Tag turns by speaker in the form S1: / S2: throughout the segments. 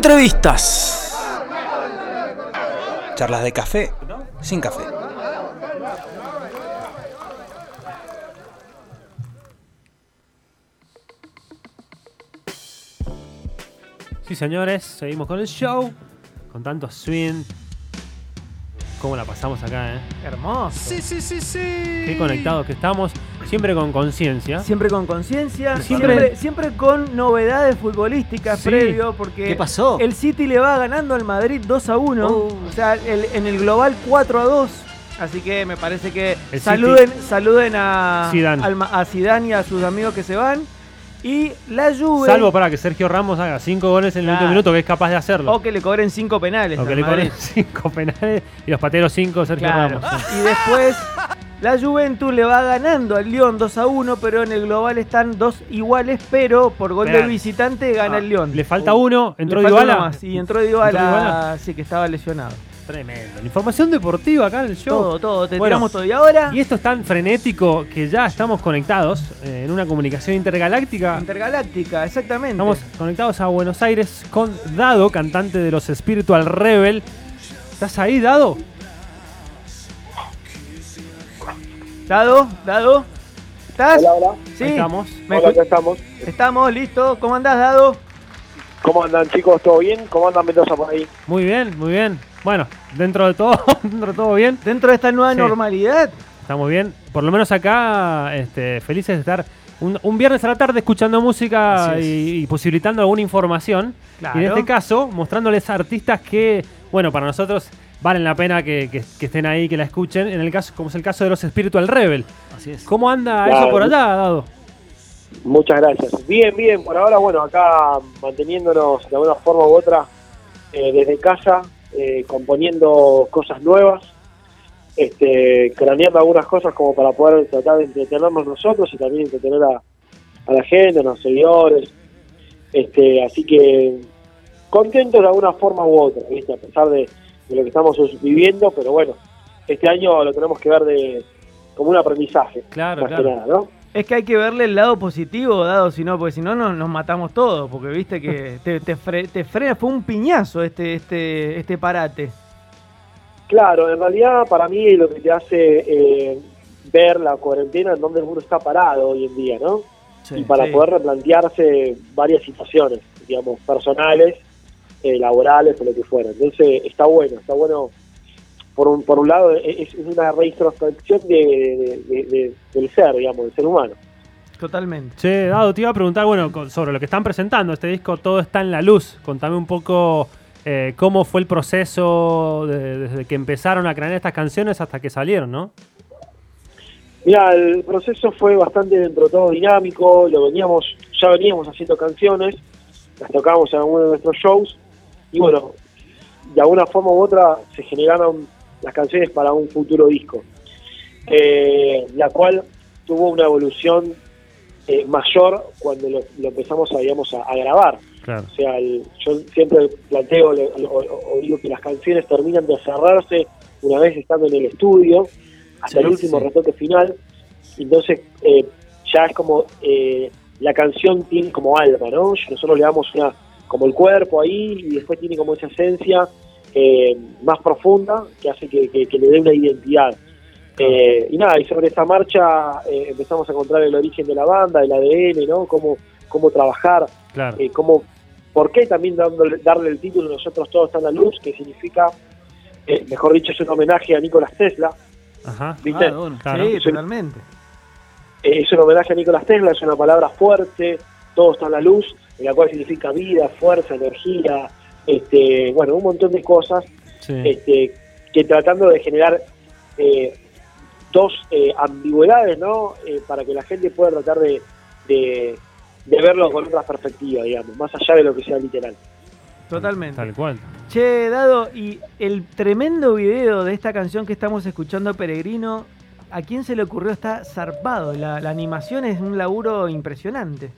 S1: Entrevistas. Charlas de café sin café.
S2: Sí, señores, seguimos con el show. Con tanto swing. ¿Cómo la pasamos acá, eh?
S3: Hermoso.
S1: Sí, sí, sí, sí.
S2: Qué conectados que estamos. Siempre con conciencia.
S3: Siempre con conciencia,
S2: Siempre-
S3: siempre, siempre con novedades futbolísticas
S2: Sí.
S3: previo, porque
S1: ¿Qué pasó?
S3: el City le va ganando al Madrid 2 a 1,
S1: Oh.
S3: o sea, el- en el global 4 a 2. Así que me parece que
S2: El
S3: saluden, saluden a,
S2: Zidane.
S3: al a Zidane y a sus amigos que se van. Y la Juve,
S2: Salvo para que Sergio Ramos haga cinco goles en el último minuto, que es capaz de hacerlo.
S3: o que le cobren 5 penales.
S2: O que le
S3: Madrid.
S2: ponen cinco penales y los pateros cinco Sergio
S3: Claro.
S2: Ramos. sí.
S3: Y después la Juventus le va ganando al Lyon 2 a 1, pero en el global están dos iguales, pero por gol del visitante gana el Lyon.
S2: Le falta uno, entró Dybala.
S3: más, Y ¿Entró Dybala? sí que estaba lesionado.
S2: Tremendo. La Información deportiva acá en el show.
S3: Todo, todo, te
S2: Bueno,
S3: tiramos todo. Y ahora,
S2: Y esto es tan frenético que ya estamos conectados eh, en una comunicación intergaláctica.
S3: Intergaláctica, exactamente.
S2: Estamos conectados a Buenos Aires con Dado, cantante de los Spiritual Rebel. ¿Estás ahí, Dado?
S3: Dado, Dado. ¿Estás?
S4: Hola, hola.
S3: Sí.
S2: Ahí estamos.
S3: ¿Me
S4: Hola, estamos.
S3: Estamos, listo. ¿Cómo andás, Dado?
S4: ¿Cómo andan chicos? ¿Todo bien? ¿Cómo andan Mendoza por ahí?
S2: Muy bien, muy bien. Bueno, dentro de todo, dentro de todo bien.
S3: Dentro de esta nueva
S2: Sí.
S3: normalidad,
S2: Estamos bien. Por lo menos acá, este, felices de estar un, un viernes a la tarde escuchando música
S1: es.
S2: y, y posibilitando alguna información.
S3: Claro.
S2: Y en este caso, mostrándoles artistas que, bueno, para nosotros valen la pena que, que- que estén ahí, que la escuchen. En el caso, como es el caso de los Spiritual Rebel.
S1: Así es.
S2: ¿Cómo anda
S4: Claro.
S2: eso por allá, Dado?
S4: Muchas gracias. Bien, bien. Por ahora, bueno, acá manteniéndonos de alguna forma u otra eh, desde casa, eh, componiendo cosas nuevas, este, craneando algunas cosas como para poder tratar de entretenernos nosotros y también entretener a, a la gente, a los seguidores. Este, así que contentos de alguna forma u otra, ¿viste? a pesar de, de lo que estamos viviendo, pero bueno, este año lo tenemos que ver de como un aprendizaje,
S2: Claro,
S4: más
S2: claro.
S4: que nada, ¿no?
S3: Es que hay que verle el lado positivo, Dado, si no, porque si no nos, nos matamos todos, porque viste que te, te, fre- te frena, fue un piñazo este, este, este parate.
S4: Claro, en realidad para mí lo que te hace eh, ver la cuarentena en donde uno está parado hoy en día, ¿no? y para
S3: sí.
S4: poder replantearse varias situaciones, digamos, personales, eh, laborales o lo que fuera. Entonces está bueno, está bueno. Por un, por un lado, e- es, es una reintrospección de, de- de- de- del ser, digamos, del ser humano.
S3: Totalmente.
S2: Che, Dado, te iba a preguntar, bueno, con- sobre lo que están presentando. Este disco Todo está en la luz. Contame un poco eh, cómo fue el proceso de- desde que empezaron a crear estas canciones hasta que salieron, ¿no?
S4: Mira, el proceso fue bastante dentro de todo dinámico, lo veníamos, ya veníamos haciendo canciones, las tocábamos en algunos de nuestros shows, y bueno, de alguna forma u otra se generaron las canciones para un futuro disco, eh, la cual tuvo una evolución eh, mayor cuando lo, lo empezamos a, digamos, a, a grabar.
S2: Claro.
S4: O sea, el- yo siempre planteo o, o digo que las canciones terminan de cerrarse una vez estando en el estudio, hasta
S1: Sí,
S4: el último
S1: sí.
S4: retoque final. Entonces, eh, ya es como eh, la canción tiene como alma, ¿no? Nosotros le damos una como el cuerpo ahí y después tiene como esa esencia eh, más profunda que hace que, que- que le dé una identidad. Eh, y nada, y sobre esta marcha eh, empezamos a encontrar el origen de la banda, el ADN, ¿no? Cómo, cómo trabajar
S2: Claro.
S4: eh, cómo, por qué también dándole- darle el título Nosotros Todos Están a la Luz, que significa, eh, mejor dicho, es un homenaje a Nicolás Tesla,
S2: Ajá.
S4: ¿viste?
S1: Ah, bueno.
S2: Claro.
S3: Sí,
S4: Es un-
S3: totalmente.
S4: Es un homenaje a Nicolás Tesla, es una palabra fuerte, todo está en la luz, en la cual significa vida, fuerza, energía, este, bueno, un montón de cosas
S2: Sí.
S4: este, que tratando de generar eh, dos eh, ambigüedades, ¿no? Eh, para que la gente pueda tratar de, de, de verlo con otra perspectiva, digamos, más allá de lo que sea literal.
S3: Totalmente.
S2: Tal cual.
S3: Che, Dado, y el tremendo video de esta canción que estamos escuchando, Peregrino, ¿a quién se le ocurrió? Está zarpado. La, la animación es un laburo impresionante.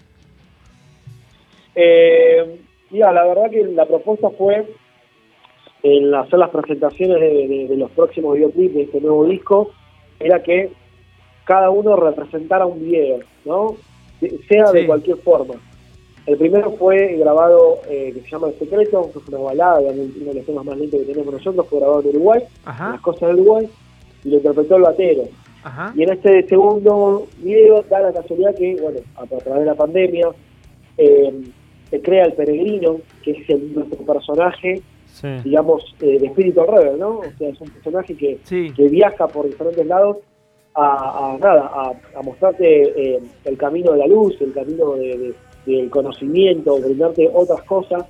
S4: Eh, mira, la verdad que la propuesta fue en hacer las presentaciones de, de- de los próximos videoclips de este nuevo disco, era que cada uno representara un video, ¿no? Se- Sea
S3: Sí.
S4: de cualquier forma. El primero fue grabado, eh, que se llama El Secreto, que fue una balada, uno de los temas más lentos que tenemos nosotros, fue grabado en Uruguay,
S3: Ajá,
S4: las costas de Uruguay, y lo interpretó el batero.
S3: ajá.
S4: Y en este segundo video da la casualidad que, bueno, a, a través de la pandemia, eh, se crea el peregrino, que es el, nuestro personaje,
S2: Sí.
S4: digamos, eh, de espíritu al revés, ¿no? O sea, es un personaje que,
S3: Sí,
S4: que viaja por diferentes lados a, a nada, a, a mostrarte eh, el camino de la luz, el camino de- de- del conocimiento, brindarte otras cosas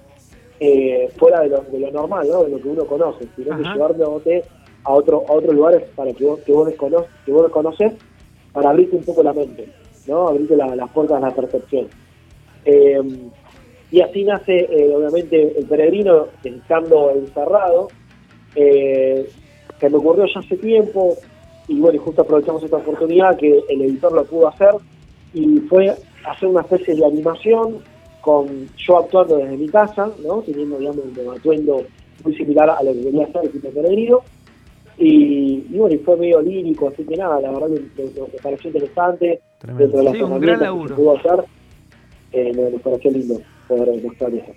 S4: eh, fuera de lo, de lo normal, ¿no? De lo que uno conoce, sino que llevándote a otro a otros lugares para que vos, que vos descono- que vos desconoces, para abrirte un poco la mente, ¿no? Abrirte la- las puertas de la percepción. Eh, y así nace, eh, obviamente, el peregrino estando encerrado, eh, que me ocurrió ya hace tiempo, y bueno, y justo aprovechamos esta oportunidad que el editor lo pudo hacer, y fue hacer una especie de animación con yo actuando desde mi casa, ¿no? Teniendo, digamos, un atuendo muy similar a lo que quería hacer el tipo peregrino, y, y bueno, y fue medio lírico, así que nada, la verdad me, me- me pareció interesante, dentro de
S2: Tremendo.
S4: las
S3: Sí, un gran
S4: que
S3: laburo.
S4: se pudo hacer, eh, me, me pareció lindo poder mostrar eso.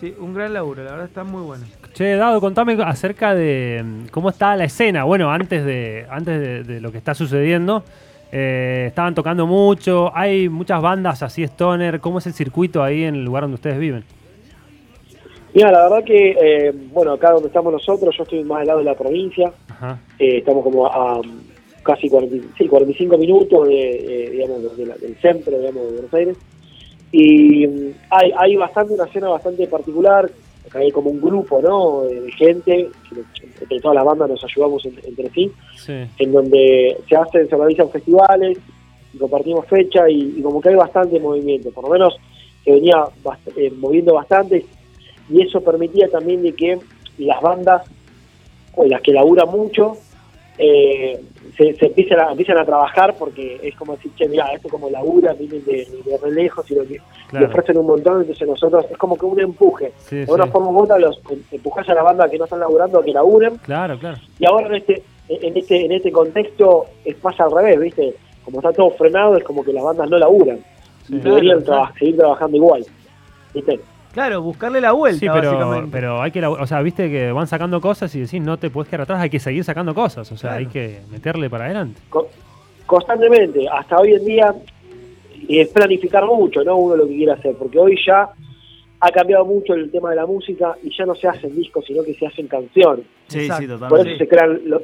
S3: sí, un gran laburo, la verdad está muy bueno.
S2: Che, Dado, contame acerca de mm, cómo está la escena. Bueno, antes de, antes de, de lo que está sucediendo, eh, estaban tocando mucho, hay muchas bandas así stoner. ¿Cómo es el circuito ahí en el lugar donde ustedes viven?
S4: Mira, la verdad que, eh, bueno, acá donde estamos nosotros, yo estoy más al lado de la provincia,
S2: Ajá.
S4: eh, estamos como a um, casi 40 sí, 45 minutos de, eh, digamos, de la- del centro digamos, de Buenos Aires. Y mm, hay, hay bastante, una escena bastante particular, acá hay como un grupo, ¿no?, de, gente, entre todas las bandas nos ayudamos en- entre sí,
S2: Sí.
S4: en donde se hacen, se organizan festivales, y compartimos fecha y, y como que hay bastante movimiento, por lo menos se venía bast- eh, moviendo bastante y eso permitía también de que las bandas o las que laburan mucho eh, se, se empiezan, a, empiezan a trabajar porque es como decir, che, mira, esto como labura, vienen de, de re lejos y lo que
S2: Claro.
S4: le ofrecen un montón, entonces nosotros es como que un empuje.
S2: Sí,
S4: de una
S2: sí.
S4: forma u otra los empujás a la banda que no están laburando a que laburen
S2: Claro, claro.
S4: y ahora en este en este en este contexto es más al revés viste como está todo frenado es como que las bandas no laburan
S2: Sí.
S4: y deberían
S3: Claro,
S4: seguir trabajando igual viste
S3: Claro, buscarle la vuelta,
S2: Sí, pero,
S3: básicamente.
S2: pero hay que, o sea, viste que van sacando cosas y decís, no te puedes quedar atrás, hay que seguir sacando cosas, o sea,
S3: Claro.
S2: hay que meterle para adelante.
S4: Co- constantemente hasta hoy en día y es planificar mucho no uno lo que quiere hacer porque hoy ya ha cambiado mucho el tema de la música y ya no se hacen discos sino que se hacen canciones
S5: Sí,
S3: Exacto.
S5: sí,
S4: por
S5: totalmente.
S4: eso se crean lo-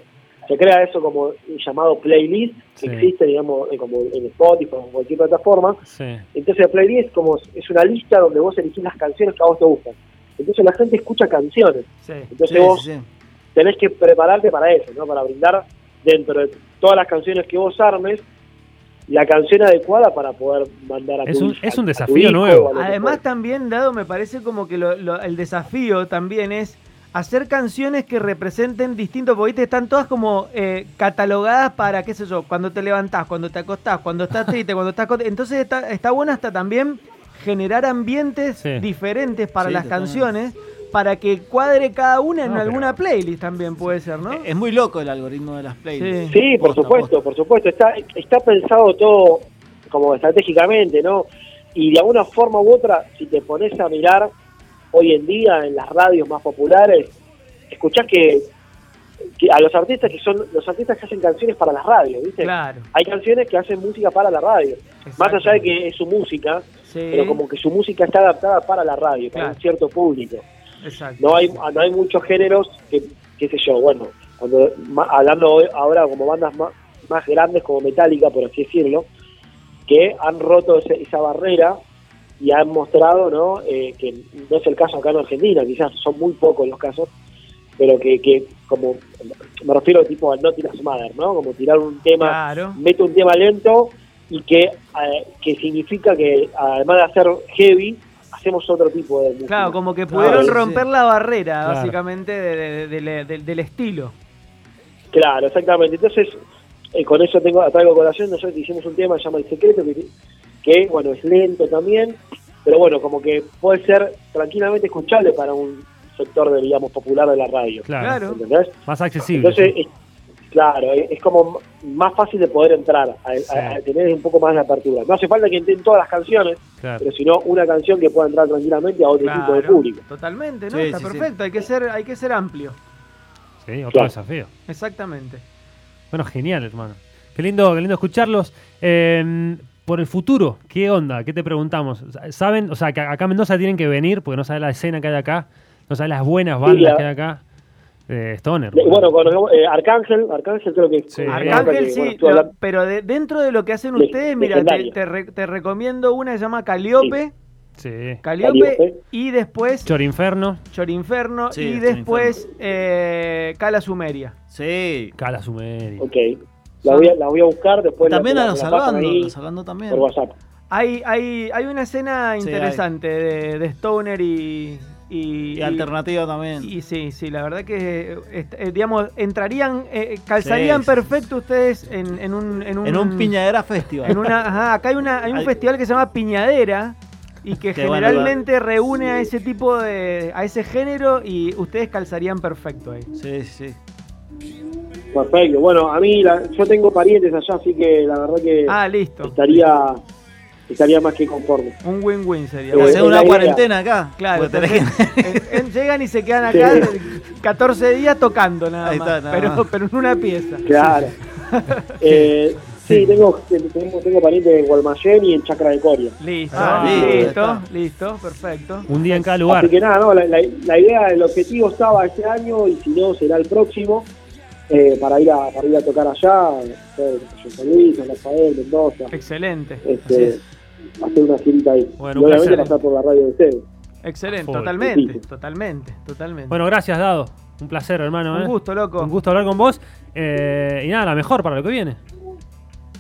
S4: se crea eso como un llamado playlist que
S2: Sí.
S4: existe digamos eh, como en Spotify o en cualquier plataforma
S2: Sí.
S4: Entonces el playlist como es una lista donde vos elegís las canciones que a vos te gustan. Entonces la gente escucha canciones.
S3: Sí.
S4: Entonces
S5: Sí,
S4: vos tenés que prepararte para eso, ¿no? Para brindar dentro de todas las canciones que vos armes la canción adecuada para poder mandar a tu
S2: Es un-
S4: hija-
S2: es un desafío
S4: hijo
S2: nuevo.
S3: Además también, Dado, me parece como que lo- lo- el desafío también es hacer canciones que representen distintos, porque ¿viste? están todas como eh, catalogadas para, qué sé yo, cuando te levantás, cuando te acostás, cuando estás triste, cuando estás. Entonces está, está bueno hasta también generar ambientes
S2: Sí.
S3: diferentes para
S5: Sí,
S3: las canciones, para que cuadre cada una en
S2: No,
S3: alguna playlist también puede ser, ¿no?
S5: Es muy loco el algoritmo de las playlists.
S3: Sí.
S4: Sí, por
S5: Posta,
S4: supuesto,
S5: posta.
S4: por supuesto. Está, está pensado todo como estratégicamente, ¿no? Y de alguna forma u otra, si te pones a mirar hoy en día en las radios más populares, escuchás que, que a los artistas que son los artistas que hacen canciones para las radios, ¿viste?
S3: Claro.
S4: Hay canciones que hacen música para la radio, más allá de que es su música,
S3: Sí,
S4: pero como que su música está adaptada para la radio, para
S3: Claro.
S4: un cierto público.
S3: exacto.
S4: No hay no hay muchos géneros que, qué sé yo, bueno, cuando hablando hoy- ahora como bandas más, más grandes como Metallica, por así decirlo, que han roto ese- esa barrera y han mostrado, ¿no? Eh, que no es el caso acá en Argentina, quizás son muy pocos los casos, pero que, que como me refiero tipo al No Tiras Mother, ¿no? Como tirar un tema
S3: Claro.
S4: mete un tema lento y que, eh, que significa que además de hacer heavy, hacemos otro tipo de música.
S3: Claro, como que pudieron romper
S5: sí.
S3: la barrera,
S2: Claro.
S3: básicamente, de- de- de- de- de- del estilo.
S4: Claro, exactamente. Entonces, eh, con eso tengo traigo colación, nosotros hicimos un tema que se llama El Secreto, que, que, bueno, es lento también, pero bueno, como que puede ser tranquilamente escuchable para un sector, de, digamos, popular de la radio.
S2: Claro. Más accesible.
S4: Entonces,
S2: sí.
S4: es- Claro, es es como más fácil de poder entrar, a, a- a tener un poco más de apertura. No hace falta que entren todas las canciones,
S2: Claro.
S4: pero sino una canción que pueda entrar tranquilamente a otro tipo de público.
S3: Totalmente, ¿no?
S5: Sí,
S3: Está
S5: sí, sí.
S3: perfecto, hay que ser, hay que ser amplio.
S2: Sí, otro
S4: Claro.
S2: desafío.
S3: Exactamente.
S2: Bueno, genial, hermano. Qué lindo, qué lindo escucharlos. Eh, por el futuro, ¿qué onda? ¿Qué te preguntamos? ¿Saben? O sea, que acá Mendoza tienen que venir porque no saben la escena que hay acá, no saben las buenas bandas
S4: la-
S2: que hay acá. Eh, Stoner.
S4: Bueno, eh, Arcángel, Arcángel creo que...
S2: Sí.
S3: Arcángel
S4: que,
S3: sí,
S4: bueno, estuvo
S3: lo-
S4: hablando-
S3: pero de- dentro de lo que hacen ustedes, mira, te, te re- te recomiendo una que se llama Caliope,
S2: Sí.
S3: Caliope,
S4: Caliope.
S3: y después
S2: Chorinferno,
S3: Chorinferno
S5: Sí,
S3: y
S5: Chorinferno.
S3: después eh, Cala Sumeria.
S5: Sí.
S2: Cala Sumeri.
S4: Ok. La voy, a, la voy a buscar después.
S5: También
S4: la,
S5: a
S4: la-
S5: salvando, salvando también.
S4: por WhatsApp.
S3: Hay, hay, hay una escena
S5: Sí,
S3: interesante de, de Stoner y, y,
S5: Y alternativa también.
S3: Y sí, sí, la verdad que, eh, eh, digamos, entrarían, eh, calzarían
S5: Sí, sí.
S3: perfecto ustedes en, en un... En un,
S5: en un Piñadera Festival.
S3: en una, ajá, acá hay, una, hay un
S5: Hay-
S3: festival que se llama Piñadera y que
S5: Qué
S3: generalmente reúne a ese tipo de, a ese género y ustedes calzarían perfecto ahí.
S5: Sí, sí.
S4: Perfecto. Bueno, a mí, la- yo tengo parientes allá, así que la verdad que
S3: Ah, listo.
S4: estaría estaría más que conforme.
S3: Un win-win sería.
S4: Sí, es
S5: una
S4: idea.
S5: cuarentena acá.
S3: Claro,
S5: porque tenés que-
S3: entonces, en- en- llegan y se quedan acá
S4: Sí.
S3: 14 días tocando nada
S5: Ahí
S3: más,
S5: está, nada
S3: pero,
S5: más.
S3: pero en una pieza.
S4: Claro. eh, sí, tengo, tengo, tengo parientes en Gualmayén y en Chacra de Coria.
S3: Listo,
S5: Ah,
S3: listo,
S5: listo,
S3: perfecto.
S2: Un día en cada lugar.
S4: Así que nada, no, la, la- la idea, el objetivo estaba este año y si no será el próximo eh, para ir a para ir a tocar allá, eh, en San Luis, San Rafael, Mendoza,
S3: Excelente,
S4: este,
S5: es.
S4: hacer una girita ahí.
S2: Bueno,
S4: obviamente
S2: placer.
S4: pasar por la radio de ustedes.
S3: excelente, totalmente,
S4: Sí.
S3: totalmente, totalmente.
S2: Bueno, gracias, Dado. Un placer, hermano.
S3: un
S2: ¿eh?
S3: gusto, loco.
S2: Un gusto hablar con vos. Eh, y nada, la mejor para lo que viene.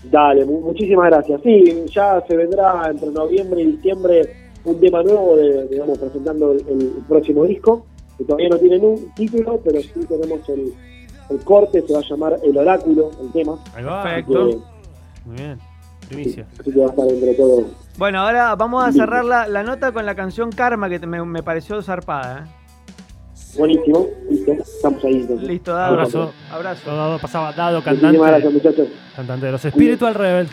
S4: Dale, mu- muchísimas gracias. Sí, ya se vendrá entre noviembre y diciembre un tema nuevo, de, digamos, presentando el, el próximo disco, que todavía no tienen un título, pero sí tenemos el, el corte, se va a llamar El Oráculo, el tema.
S2: Ahí va.
S3: Perfecto.
S2: Muy bien. Primicia.
S4: así que va a estar entre todo.
S3: Bueno, ahora vamos a cerrar la, la nota con la canción Karma, que me, me pareció zarpada.
S4: Buenísimo, listo, estamos ahí
S3: ¿eh?
S4: entonces.
S3: Listo, Dado.
S2: Abrazo.
S3: Abrazo.
S2: Dado pasaba Dado, cantante,
S4: gracias muchachos.
S2: cantante de los Spiritual Rebel.